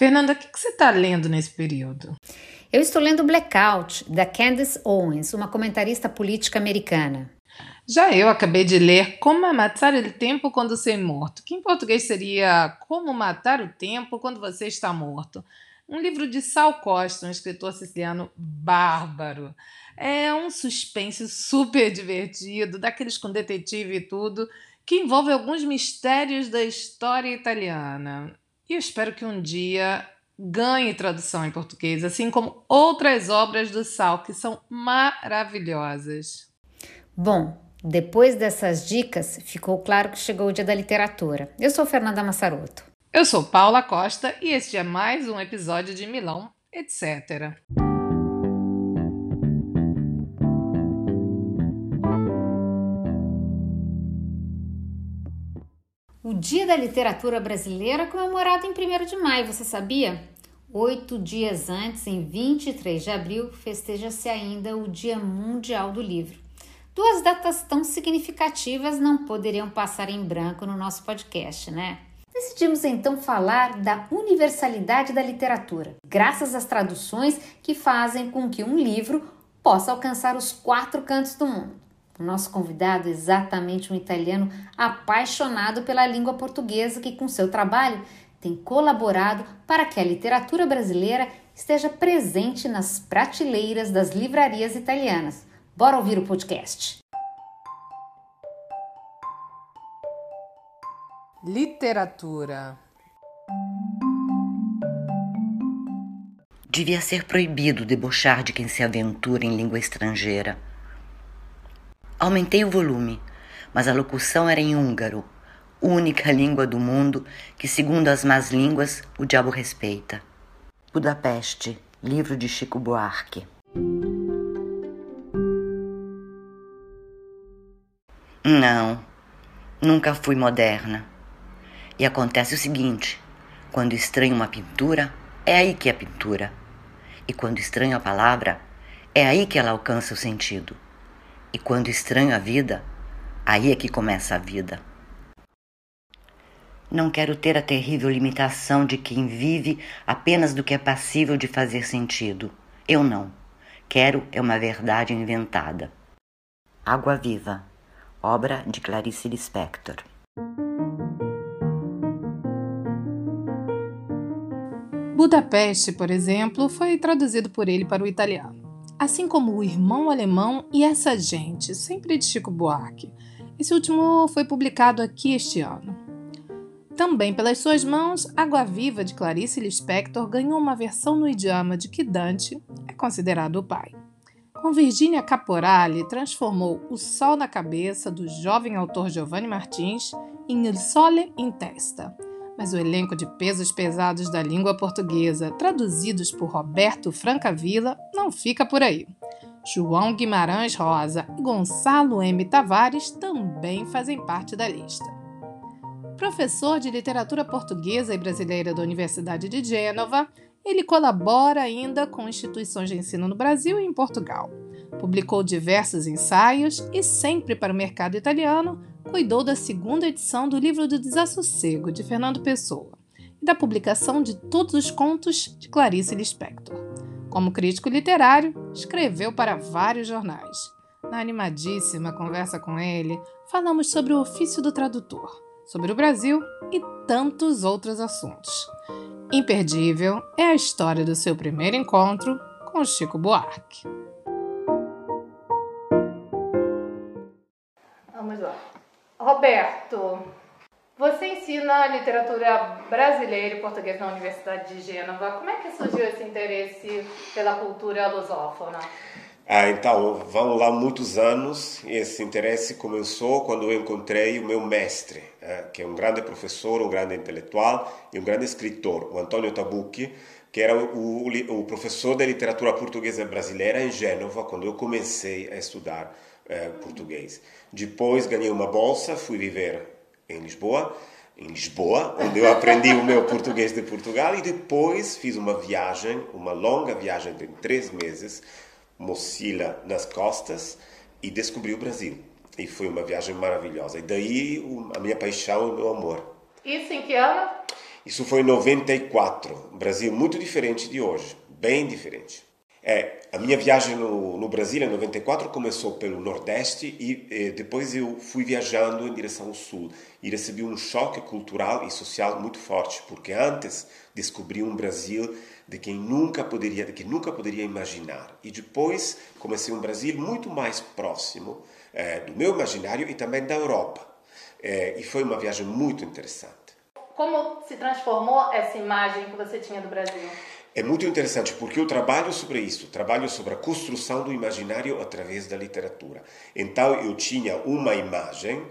Fernanda, o que, que você está lendo nesse período? Eu estou lendo Blackout, da Candace Owens, uma comentarista política americana. Já eu acabei de ler Como Matar o Tempo Quando Ser Morto, que em português seria Como Matar o Tempo Quando Você Está Morto. Um livro de Sal Costa, um escritor siciliano bárbaro. É um suspense super divertido, daqueles com detetive e tudo, que envolve alguns mistérios da história italiana. E eu espero que um dia ganhe tradução em português, assim como outras obras do Sal, que são maravilhosas. Bom, depois dessas dicas, ficou claro que chegou o dia da literatura. Eu sou Fernanda Massaroto. Eu sou Paula Costa e este é mais um episódio de Milão, etc. Dia da Literatura Brasileira comemorado em 1 de maio, você sabia? Oito dias antes, em 23 de abril, festeja-se ainda o Dia Mundial do Livro. Duas datas tão significativas não poderiam passar em branco no nosso podcast, né? Decidimos então falar da universalidade da literatura, graças às traduções que fazem com que um livro possa alcançar os quatro cantos do mundo. O nosso convidado é exatamente um italiano apaixonado pela língua portuguesa que, com seu trabalho, tem colaborado para que a literatura brasileira esteja presente nas prateleiras das livrarias italianas. Bora ouvir o podcast. Literatura. Devia ser proibido debochar de quem se aventura em língua estrangeira. Aumentei o volume, mas a locução era em húngaro, única língua do mundo que, segundo as más línguas, o diabo respeita. Budapeste, livro de Chico Buarque. Não, nunca fui moderna. E acontece o seguinte: quando estranho uma pintura, é aí que é pintura. E quando estranho a palavra, é aí que ela alcança o sentido. E quando estranho a vida, aí é que começa a vida. Não quero ter a terrível limitação de quem vive apenas do que é passível de fazer sentido. Eu não. Quero é uma verdade inventada. Água Viva, obra de Clarice Lispector. Budapeste, por exemplo, foi traduzido por ele para o italiano assim como o Irmão Alemão e Essa Gente, sempre de Chico Buarque. Esse último foi publicado aqui este ano. Também pelas suas mãos, Água Viva de Clarice Lispector ganhou uma versão no idioma de que Dante é considerado o pai. Com Virginia Caporale, transformou O Sol na Cabeça do jovem autor Giovanni Martins em Il Sole in Testa, mas o elenco de pesos pesados da língua portuguesa, traduzidos por Roberto Francavilla, não fica por aí. João Guimarães Rosa e Gonçalo M. Tavares também fazem parte da lista. Professor de literatura portuguesa e brasileira da Universidade de Gênova, ele colabora ainda com instituições de ensino no Brasil e em Portugal. Publicou diversos ensaios e, sempre para o mercado italiano, cuidou da segunda edição do livro do Desassossego, de Fernando Pessoa, e da publicação de todos os contos de Clarice Lispector. Como crítico literário, escreveu para vários jornais. Na animadíssima conversa com ele, falamos sobre o ofício do tradutor, sobre o Brasil e tantos outros assuntos. Imperdível é a história do seu primeiro encontro com Chico Buarque. Vamos lá. Roberto, você ensina literatura brasileira e português na Universidade de Gênova. Como é que surgiu esse interesse pela cultura lusófona? Ah, então, vamos lá muitos anos. Esse interesse começou quando eu encontrei o meu mestre, eh, que é um grande professor, um grande intelectual e um grande escritor, o Antônio Tabucchi, que era o, o, o professor de literatura portuguesa brasileira em Gênova, quando eu comecei a estudar eh, português. Depois ganhei uma bolsa, fui viver em Lisboa, em Lisboa, onde eu aprendi o meu português de Portugal e depois fiz uma viagem, uma longa viagem de três meses, mochila nas costas e descobri o Brasil. E foi uma viagem maravilhosa. E daí a minha paixão e o meu amor. Isso em que ano? Isso foi em 94, Brasil muito diferente de hoje, bem diferente. É, a minha viagem no, no, Brasil em 94 começou pelo Nordeste e, e, depois eu fui viajando em direção ao Sul e recebi um choque cultural e social muito forte porque antes descobri um Brasil de quem nunca poderia, de que nunca poderia imaginar e depois comecei um Brasil muito mais próximo é, do meu imaginário e também da Europa é, e foi uma viagem muito interessante. Como se transformou essa imagem que você tinha do Brasil? É muito interessante porque eu trabalho sobre isso, trabalho sobre a construção do imaginário através da literatura. Então eu tinha uma imagem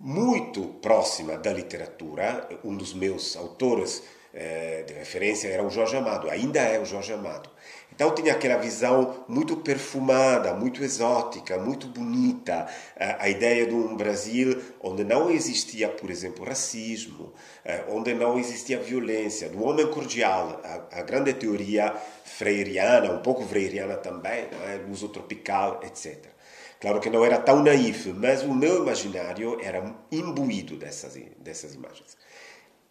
muito próxima da literatura. Um dos meus autores eh, de referência era o Jorge Amado, ainda é o Jorge Amado. Então tinha aquela visão muito perfumada, muito exótica, muito bonita, a ideia de um Brasil onde não existia, por exemplo, racismo, eh, onde não existia violência, do homem cordial, a, grande teoria freiriana, um pouco freiriana também, é? uso tropical, etc. Claro que não era tão naif, mas o meu imaginário era imbuído dessas, dessas imagens.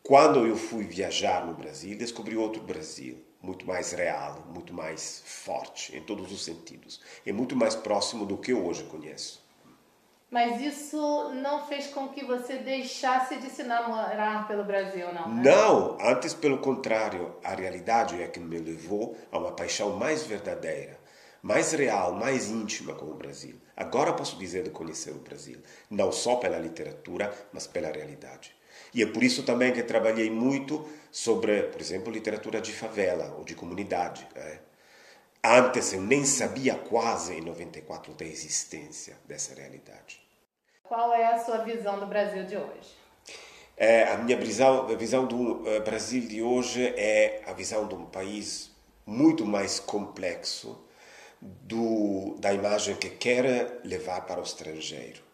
Quando eu fui viajar no Brasil, descobri outro Brasil muito mais real, muito mais forte em todos os sentidos. É muito mais próximo do que eu hoje conheço. Mas isso não fez com que você deixasse de se namorar pelo Brasil, não? Né? Não, antes pelo contrário. A realidade é que me levou a uma paixão mais verdadeira, mais real, mais íntima com o Brasil. Agora posso dizer de conhecer o Brasil, não só pela literatura, mas pela realidade. E é por isso também que trabalhei muito sobre, por exemplo, literatura de favela ou de comunidade. Né? Antes eu nem sabia quase em 94 da existência dessa realidade. Qual é a sua visão do Brasil de hoje? É, a minha visão, a visão do uh, Brasil de hoje é a visão de um país muito mais complexo do, da imagem que quer levar para o estrangeiro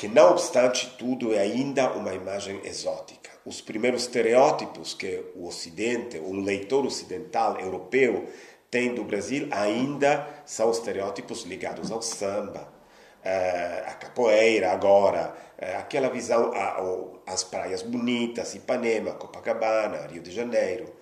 que não obstante tudo é ainda uma imagem exótica. Os primeiros estereótipos que o Ocidente, um leitor ocidental europeu tem do Brasil ainda são estereótipos ligados ao samba, eh, à capoeira agora, eh, aquela visão às praias bonitas, Ipanema, Copacabana, Rio de Janeiro.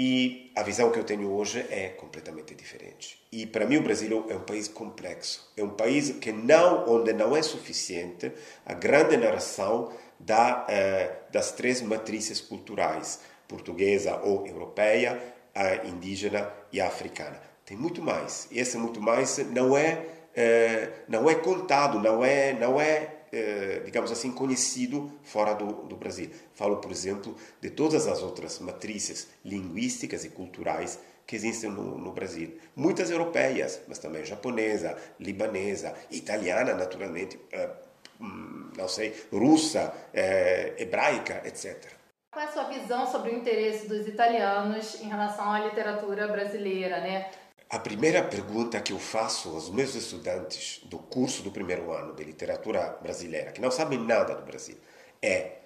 E a visão que eu tenho hoje é completamente diferente. E para mim o Brasil é um país complexo. É um país que não, onde não é suficiente a grande narração da, eh, das três matrizes culturais, portuguesa ou europeia, a indígena e a africana. Tem muito mais. E esse muito mais não é, eh, não é contado, não é, não é eh, digamos assim, conhecido fora do, do Brasil. Falo, por exemplo, de todas as outras matrizes linguísticas e culturais que existem no, no, Brasil. Muitas europeias, mas também japonesa, libanesa, italiana, naturalmente, eh, hum, não sei, russa, eh, hebraica, etc. Qual é a sua visão sobre o interesse dos italianos em relação à literatura brasileira, né? A primeira pergunta que eu faço aos meus estudantes do curso do primeiro ano de literatura brasileira, que não sabem nada do Brasil, é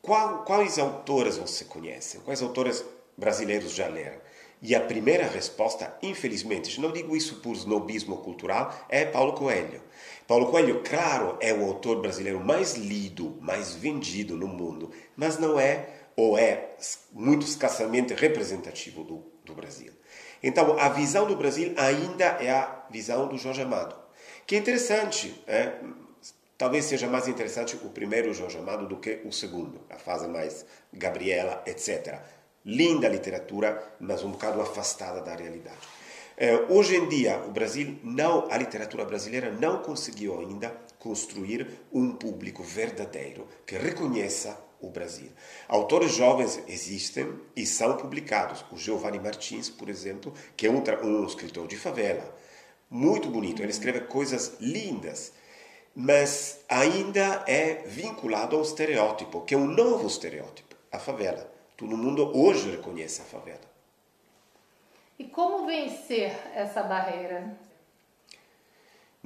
qual, quais autores você conhece? Quais autores brasileiros já leram? E a primeira resposta, infelizmente, não digo isso por snobismo cultural, é Paulo Coelho. Paulo Coelho, claro, é o autor brasileiro mais lido, mais vendido no mundo, mas não é, ou é muito escassamente representativo do, do Brasil. Então, a visão do Brasil ainda é a visão do Jorge Amado, que é interessante. É? Talvez seja mais interessante o primeiro Jorge Amado do que o segundo, a fase mais Gabriela, etc. Linda literatura, mas um bocado afastada da realidade. É, hoje em dia, o Brasil não, a literatura brasileira não conseguiu ainda construir um público verdadeiro que reconheça o Brasil. Autores jovens existem e são publicados. O Giovanni Martins, por exemplo, que é um, um escritor de favela, muito bonito. Ele escreve coisas lindas, mas ainda é vinculado a um estereótipo, que é um novo estereótipo, a favela. Todo mundo hoje reconhece a favela. E como vencer essa barreira?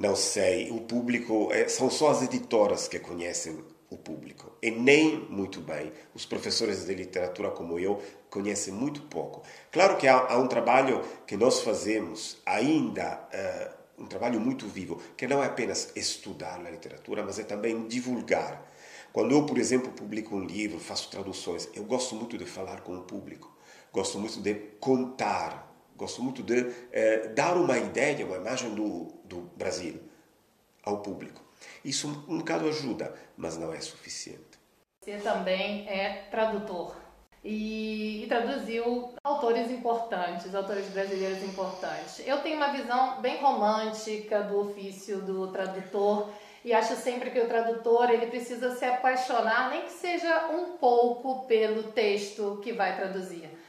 Não sei. O público é, são só as editoras que conhecem o público. E nem muito bem. Os professores de literatura, como eu, conhecem muito pouco. Claro que há, há um trabalho que nós fazemos ainda. Uh, um trabalho muito vivo, que não é apenas estudar a literatura, mas é também divulgar. Quando eu, por exemplo, publico um livro, faço traduções, eu gosto muito de falar com o público, gosto muito de contar, gosto muito de eh, dar uma ideia, uma imagem do, do Brasil ao público. Isso um, um bocado ajuda, mas não é suficiente. Você também é tradutor e, e, traduziu autores importantes, autores brasileiros importantes. Eu tenho uma visão bem romântica do ofício do tradutor e acho sempre que o tradutor ele precisa se apaixonar, nem que seja um pouco pelo texto que vai traduzir.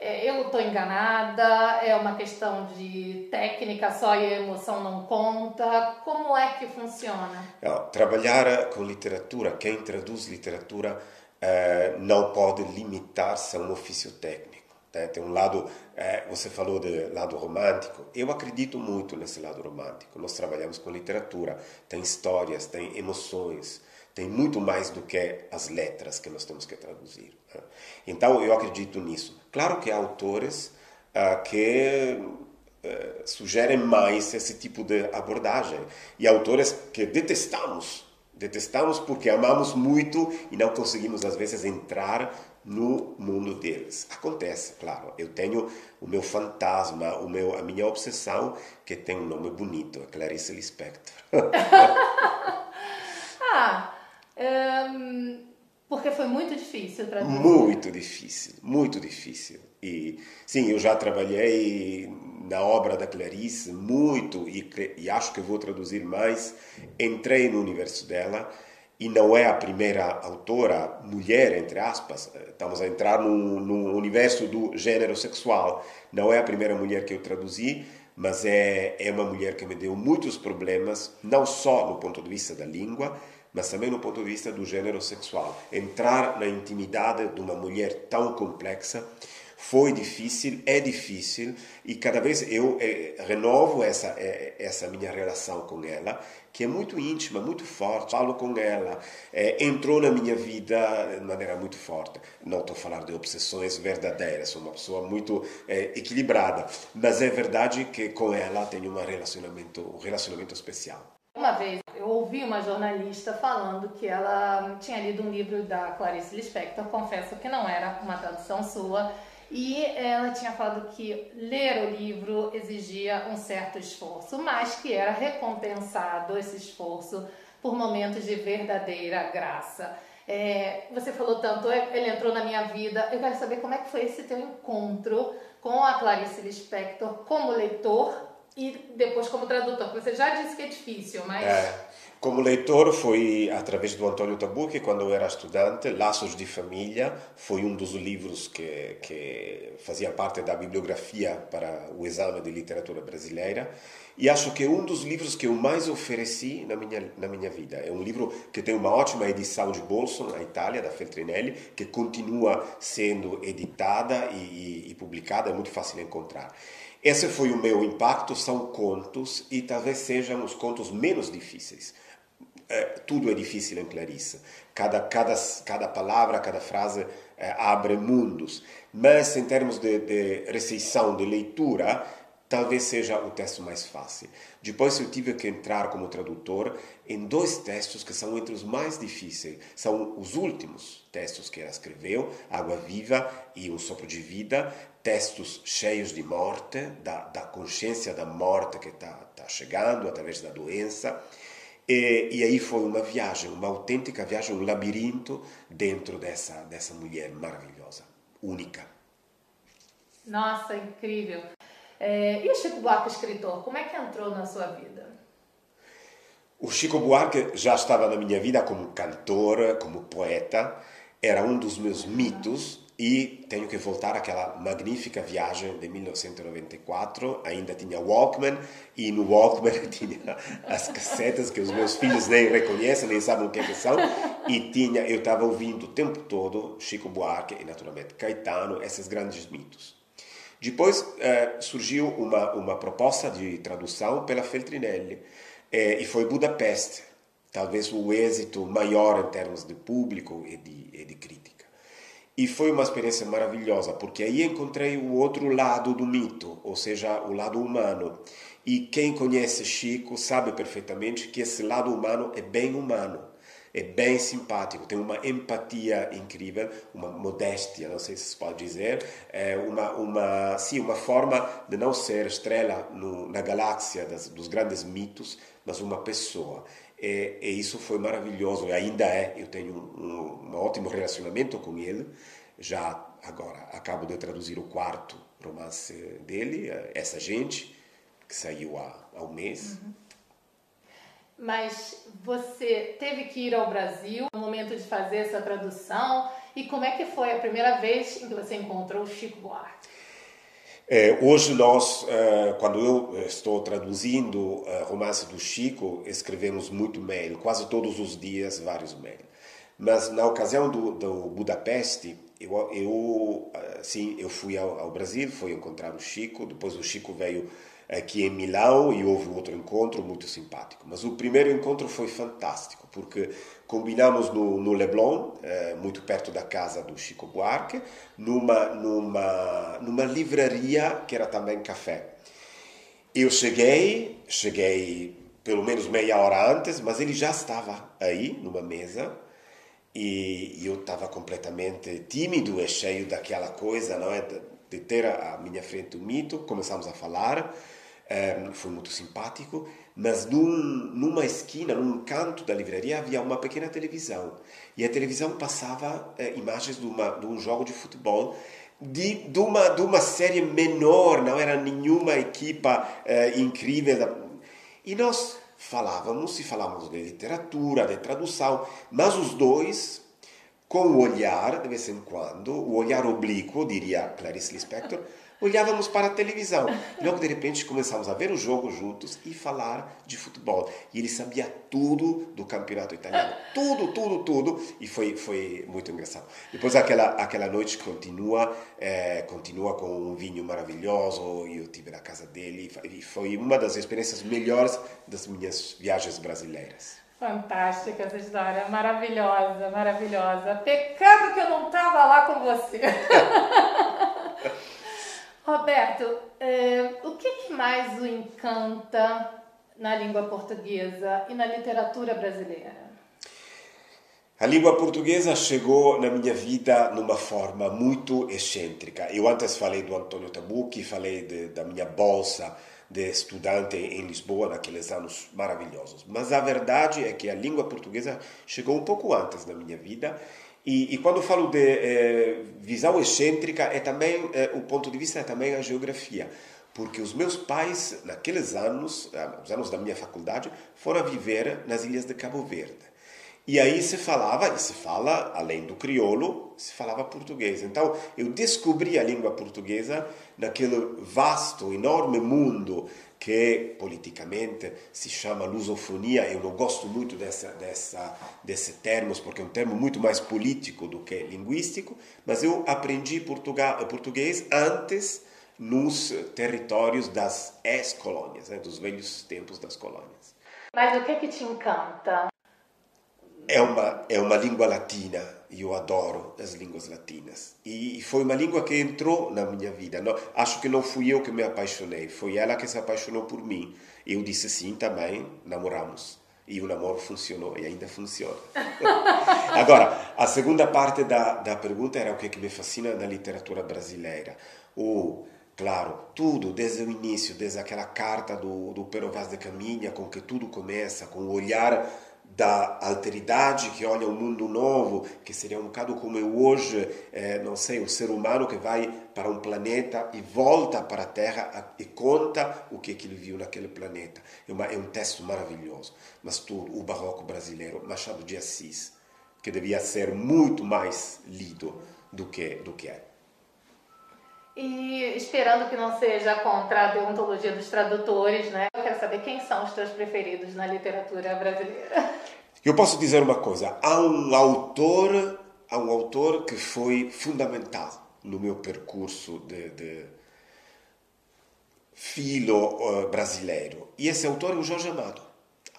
É, eu estou enganada, é uma questão de técnica só e a emoção não conta. Como é que funciona? Não, trabalhar com literatura, quem traduz literatura é, não pode limitar-se a um ofício técnico. Né? Tem um lado, é, você falou de lado romântico, eu acredito muito nesse lado romântico. Nós trabalhamos com literatura, tem histórias, tem emoções, tem muito mais do que as letras que nós temos que traduzir. Né? Então eu acredito nisso. Claro que há autores uh, que uh, sugerem mais esse tipo de abordagem e autores que detestamos Detestamos porque amamos muito e não conseguimos, às vezes, entrar no mundo deles. Acontece, claro. Eu tenho o meu fantasma, o meu, a minha obsessão, que tem um nome bonito, Clarice Lispector. ah, um, porque foi muito difícil traduzir. Muito difícil, muito difícil. E sim, eu já trabalhei na obra da Clarice muito e, e, acho que vou traduzir mais. Entrei no universo dela e não é a primeira autora mulher, entre aspas. Estamos a entrar no, no universo do gênero sexual. Não é a primeira mulher que eu traduzi, mas é, é uma mulher que me deu muitos problemas, não só no ponto de vista da língua, mas também no ponto de vista do gênero sexual. Entrar na intimidade de uma mulher tão complexa foi difícil, é difícil e cada vez eu eh, renovo essa eh, essa minha relação com ela, que é muito íntima, muito forte. Falo com ela, eh, entrou na minha vida de maneira muito forte. Não estou falando de obsessões verdadeiras, sou uma pessoa muito equilibrada, mas é verdade que com ela tenho um relacionamento, um relacionamento especial. Uma vez eu ouvi uma jornalista falando que ela tinha lido um livro da Clarice Lispector, confesso que não era uma tradução sua, e ela tinha falado que ler o livro exigia um certo esforço, mas que era recompensado esse esforço por momentos de verdadeira graça. É, você falou tanto, ele entrou na minha vida. Eu quero saber como é que foi esse teu encontro com a Clarice Lispector como leitor e depois como tradutor. Você já disse que é difícil, mas é. Como leitor foi através do Antônio Tabucchi, quando eu era estudante, Laços de Família foi um dos livros que, que fazia parte da bibliografia para o exame de literatura brasileira e acho que é um dos livros que eu mais ofereci na minha, na minha vida. É um livro que tem uma ótima edição de bolso na Itália, da Feltrinelli, que continua sendo editada e, e, e publicada, é muito fácil encontrar. Esse foi o meu impacto, são contos e talvez sejam os contos menos difíceis é, tudo é difícil em Clarice. Cada, cada, cada palavra, cada frase é, abre mundos. Mas em termos de, de de leitura, talvez seja o texto mais fácil. Depois eu tive que entrar como tradutor em dois textos que são entre os mais difíceis. São os últimos textos que ela escreveu, Água Viva e Um Sopro de Vida, textos cheios de morte, da, da consciência da morte que está tá chegando através da doença. E, e, aí foi uma viagem, uma autêntica viagem, um labirinto dentro dessa, dessa mulher maravilhosa, única. Nossa, incrível. É, e o Chico Buarque, escritor, como é que entrou na sua vida? O Chico Buarque já estava na minha vida como cantor, como poeta, era um dos meus mitos e tenho que voltar àquela magnífica viagem de 1994. Ainda tinha Walkman e no Walkman tinha as cassetas que os meus filhos nem reconhecem, nem sabem o que, é que são. E tinha, eu estava ouvindo o tempo todo Chico Buarque e naturalmente Caetano, esses grandes mitos. Depois eh, surgiu uma, uma proposta de tradução pela Feltrinelli eh, e foi Budapeste, talvez o êxito maior em termos de público e de, e de crítica. E foi uma experiência maravilhosa, porque aí encontrei o outro lado do mito, ou seja, o lado humano. E quem conhece Chico sabe perfeitamente que esse lado humano é bem humano. É bem simpático, tem uma empatia incrível, uma modéstia, não sei se se pode dizer, é uma, uma, sim, uma forma de não ser estrela no, na galáxia das, dos grandes mitos, mas uma pessoa. E, e, isso foi maravilhoso, e ainda é. Eu tenho um, um, ótimo relacionamento com ele. Já agora acabo de traduzir o quarto romance dele, Essa Gente, que saiu há, há um mês. Uhum. Mas você teve que ir ao Brasil no momento de fazer essa tradução e como é que foi a primeira vez em que você encontrou o Chico Buarque? É, hoje nós, é, quando eu estou traduzindo é, romance do Chico, escrevemos muito mail, quase todos os dias vários mails. Mas na ocasião do, do Budapeste, eu, eu, sim, eu fui ao, ao Brasil, fui encontrar o Chico, depois o Chico veio aqui em Milão e houve outro encontro muito simpático. Mas o primeiro encontro foi fantástico, porque combinamos no, no Leblon, eh, muito perto da casa do Chico Buarque, numa, numa, numa livraria que era também café. Eu cheguei, cheguei pelo menos meia hora antes, mas ele já estava aí, numa mesa, e eu estava completamente tímido e cheio daquela coisa, não é? De ter à minha frente o mito, começamos a falar, um, foi muito simpático, mas num, numa esquina, num canto da livraria, havia uma pequena televisão. E a televisão passava uh, imagens de, uma, de um jogo de futebol de, de, uma, de uma série menor, não era nenhuma equipa uh, incrível. E nós falávamos e falávamos de literatura, de tradução, mas os dois, com o olhar, de vez em quando, o olhar oblíquo, diria Clarice Lispector, olhávamos para a televisão. Logo de repente começamos a ver o jogo juntos e falar de futebol. E ele sabia tudo do campeonato italiano. Tudo, tudo, tudo. E foi, foi muito engraçado. Depois aquela, aquela noite continua, é, continua com um vinho maravilhoso. Eu tive na casa dele. E foi uma das experiências melhores das minhas viagens brasileiras. Fantástica essa história, maravilhosa, maravilhosa. Pecado que eu não estava lá com você. Roberto, é, o que, que mais o encanta na língua portuguesa e na literatura brasileira? A língua portuguesa chegou na minha vida numa forma muito excêntrica. Eu antes falei do Antônio Tabucchi, falei de, da minha bolsa de estudante em Lisboa naqueles anos maravilhosos. Mas a verdade é que a língua portuguesa chegou um pouco antes na minha vida e, e quando falo de eh, visão excêntrica, é também eh, o ponto de vista é também a geografia, porque os meus pais naqueles anos, ah, os anos da minha faculdade, foram viver nas ilhas de Cabo Verde. E aí se falava, e se fala, além do crioulo, se falava português. Então eu descobri a língua portuguesa naquele vasto, enorme mundo que politicamente se chama lusofonia. Eu não gosto muito dessa, dessa, desse termos, porque é um termo muito mais político do que linguístico, mas eu aprendi português antes nos territórios das ex-colônias, né, dos velhos tempos das colônias. Mas o que, que te encanta? É uma, é uma língua latina, eu adoro as línguas latinas. E foi uma língua que entrou na minha vida. Não, acho que não fui eu que me apaixonei, foi ela que se apaixonou por mim. Eu disse sim também, namoramos. E o namoro funcionou e ainda funciona. Agora, a segunda parte da, da pergunta era o que, é que me fascina na literatura brasileira. O, claro, tudo, desde o início, desde aquela carta do, do Pero Vaz de Caminha, com que tudo começa, com o olhar da alteridade que olha um mundo novo, que seria um bocado como eu hoje, é, não sei, o ser humano que vai para um planeta e volta para a Terra e conta o que, é que ele viu naquele planeta. É, uma, é um texto maravilhoso. Mas tudo, o barroco brasileiro, Machado de Assis, que devia ser muito mais lido do que, do que é. E esperando que não seja contra a deontologia dos tradutores, né? Eu quero saber quem são os teus preferidos na literatura brasileira. Eu posso dizer uma coisa, há um autor, há um autor que foi fundamental no meu percurso de, de filo uh, brasileiro. E esse autor é o Jorge Amado.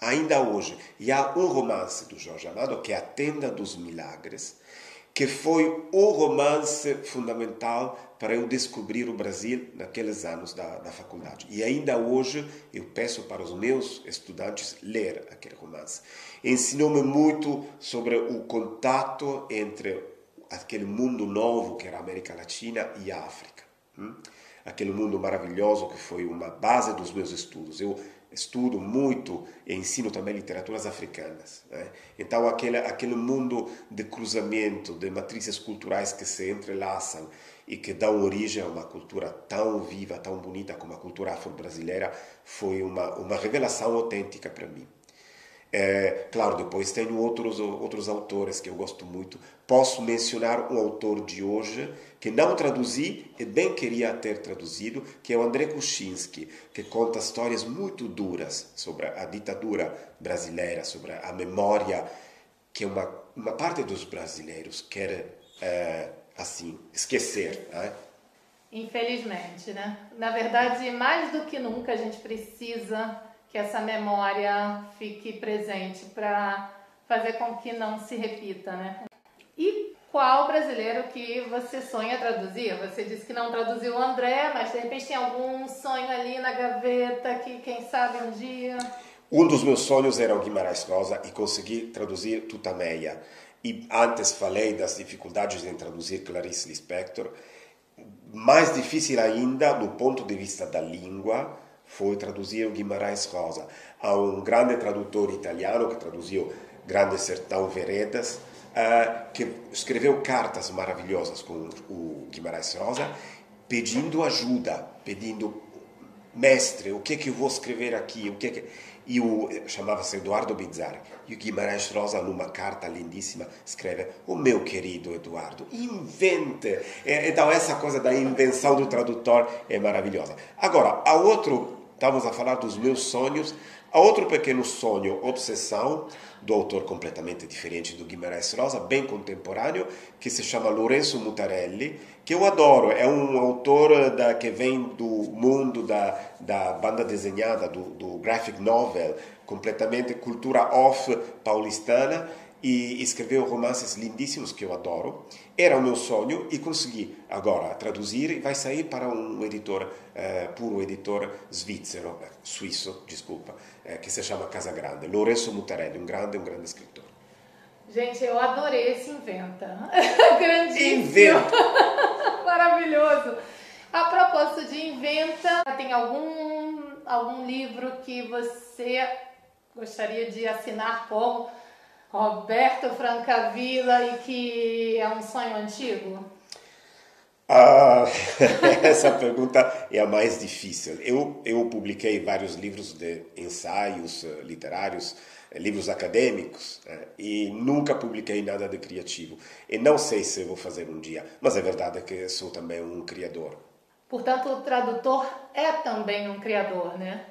Ainda hoje. E há um romance do Jorge Amado que é A Tenda dos Milagres, que foi o romance fundamental para eu descobrir o Brasil naqueles anos da, da faculdade. E ainda hoje eu peço para os meus estudantes ler aquele romance. Ensinou-me muito sobre o contato entre aquele mundo novo que era a América Latina e a África. Hum? Aquele mundo maravilhoso que foi uma base dos meus estudos. Eu estudo muito e ensino também literaturas africanas. Né? Então, aquele, aquele mundo de cruzamento, de matrizes culturais que se entrelaçam e que dão origem a uma cultura tão viva, tão bonita como a cultura afro-brasileira, foi uma, uma revelação autêntica para mim. É, claro, depois tenho outros, outros autores que eu gosto muito. Posso mencionar um autor de hoje que não traduzi e bem queria ter traduzido, que é o André Kuczynski, que conta histórias muito duras sobre a ditadura brasileira, sobre a memória que uma, uma parte dos brasileiros quer, é, assim, esquecer. Né? Infelizmente, né? Na verdade, mais do que nunca, a gente precisa que essa memória fique presente para fazer com que não se repita, né? E qual brasileiro que você sonha traduzir? Você disse que não traduziu o André, mas de repente tem algum sonho ali na gaveta que quem sabe um dia. Um dos meus sonhos era o Guimarães Rosa e consegui traduzir Tutameia. E antes falei das dificuldades em traduzir Clarice Lispector. Mais difícil ainda, do ponto de vista da língua, foi traduzir o Guimarães Rosa. Há um grande tradutor italiano que traduziu Grande Sertão Veredas, uh, que escreveu cartas maravilhosas com o Guimarães Rosa, pedindo ajuda, pedindo mestre, o que é que eu vou escrever aqui, o que é que... E o chamava-se Eduardo Bizzarri. E o Guimarães Rosa, numa carta lindíssima, escreve: O meu querido Eduardo, invente. Então, essa coisa da invenção do tradutor é maravilhosa. Agora, há outro Estávamos a falar dos meus sonhos. Há outro pequeno sonho, obsessão, do autor completamente diferente do Guimarães Rosa, bem contemporâneo, que se chama Lorenzo Mutarelli, que eu adoro. É um autor da, que vem do mundo da, da banda desenhada, do, do graphic novel, completamente cultura off paulistana e escreveu romances lindíssimos que eu adoro. Era o meu sonho e consegui agora traduzir e vai sair para um editor, uh, puro editor svizzero, eh, suíço, desculpa, uh, que se chama Casa Grande. Lorenzo Mutarelli, um grande, um grande escritor. Gente, eu adorei esse inventa. Grandíssimo. Inventa. Maravilhoso. A propósito de inventa, tem algum, algum livro que você gostaria de assinar como Roberto Francavilla e que é um sonho antigo? Ah, essa pergunta é a mais difícil. Eu, eu publiquei vários livros de ensaios eh, literários, eh, livros acadêmicos, eh, e nunca publiquei nada de criativo. E não sei se vou fazer um dia, mas é verdade que sou também um criador. Portanto, o tradutor é também um criador, né?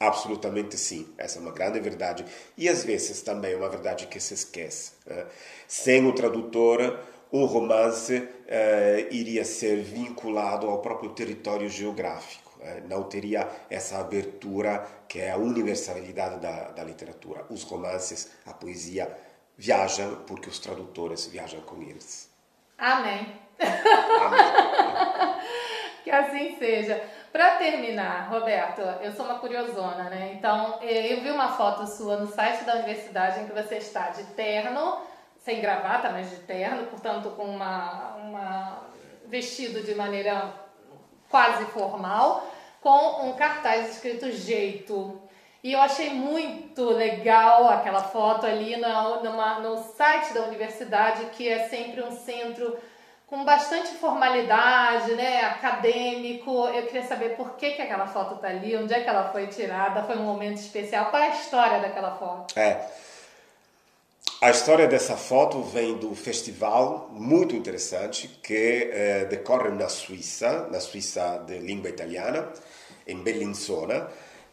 Absolutamente sim, essa é uma grande verdade. E às vezes também é uma verdade que se esquece. Né? Sem o tradutor, um romance uh, iria ser vinculado ao próprio território geográfico. Uh, não teria essa abertura que é a universalidade da, da literatura. Os romances, a poesia viajam porque os tradutores viajam com eles. Amém. Amém. que assim seja. Para terminar, Roberto, eu sou uma curiosona, né? Então, eu vi uma foto sua no site da universidade em que você está de terno, sem gravata, mas de terno, portanto, com uma, uma vestido de maneira quase formal, com um cartaz escrito jeito. E eu achei muito legal aquela foto ali no, numa, no site da universidade, que é sempre um centro com bastante formalidade, né, acadêmico. Eu queria saber por que, que aquela foto está ali, onde é que ela foi tirada, foi um momento especial. Qual é a história daquela foto? É. A história dessa foto vem do festival muito interessante que eh, decorre na Suíça, na Suíça de língua italiana, em Bellinzona,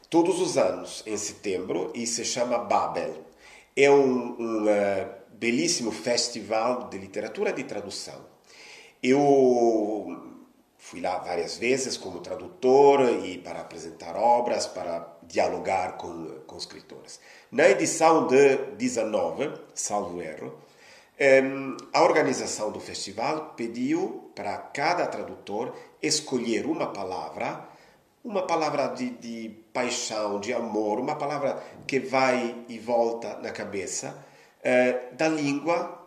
todos os anos, em setembro, e se chama Babel. É um, um uh, belíssimo festival de literatura de tradução eu fui lá várias vezes como tradutor e para apresentar obras, para dialogar com, com escritores. Na edição de 19, salvo erro, a organização do festival pediu para cada tradutor escolher uma palavra, uma palavra de, de paixão, de amor, uma palavra que vai e volta na cabeça, uh, da língua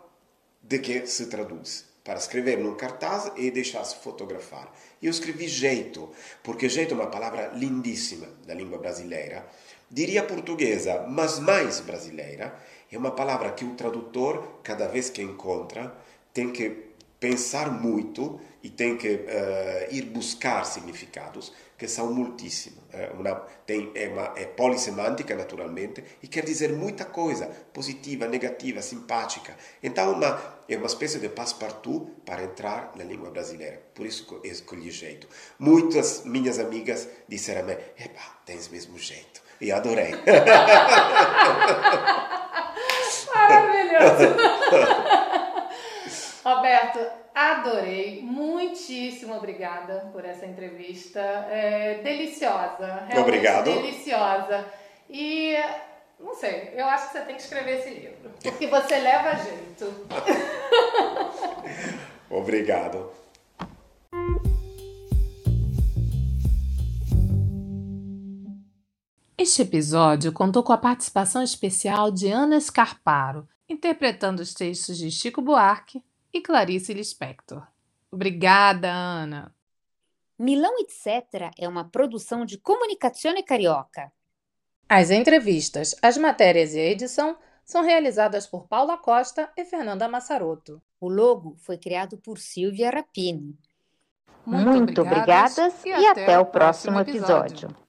de que se traduz para escrever num cartaz e deixar-se fotografar. Eu escrevi jeito, porque jeito é uma palavra lindíssima da língua brasileira. Diria portuguesa, mas mais brasileira. É uma palavra que o tradutor, cada vez que encontra, tem que pensar muito e tem que uh, ir buscar significados que são muitíssimos. É, uma, tem, é, uma, é polissemântica, naturalmente, e quer dizer muita coisa, positiva, negativa, simpática. Então, uma, é uma espécie de passepartout para entrar na língua brasileira. Por isso eu escolhi jeito. Muitas minhas amigas disseram-me, epá, tens mesmo jeito. E adorei. Maravilhoso. Roberto, adorei. Muitíssimo obrigada por essa entrevista. É, deliciosa. Obrigado. Deliciosa. E não sei, eu acho que você tem que escrever esse livro. Porque você leva jeito. Obrigado. Este episódio contou com a participação especial de Ana Scarparo, interpretando os textos de Chico Buarque e Clarice Lispector. Obrigada, Ana. Milão Etc. é uma produção de Comunicazione Carioca. As entrevistas, as matérias e a edição são realizadas por Paula Costa e Fernanda Massaroto. O logo foi criado por Silvia Rapini. Muito, Muito obrigadas, obrigadas, e, até, até o próximo episódio. episódio.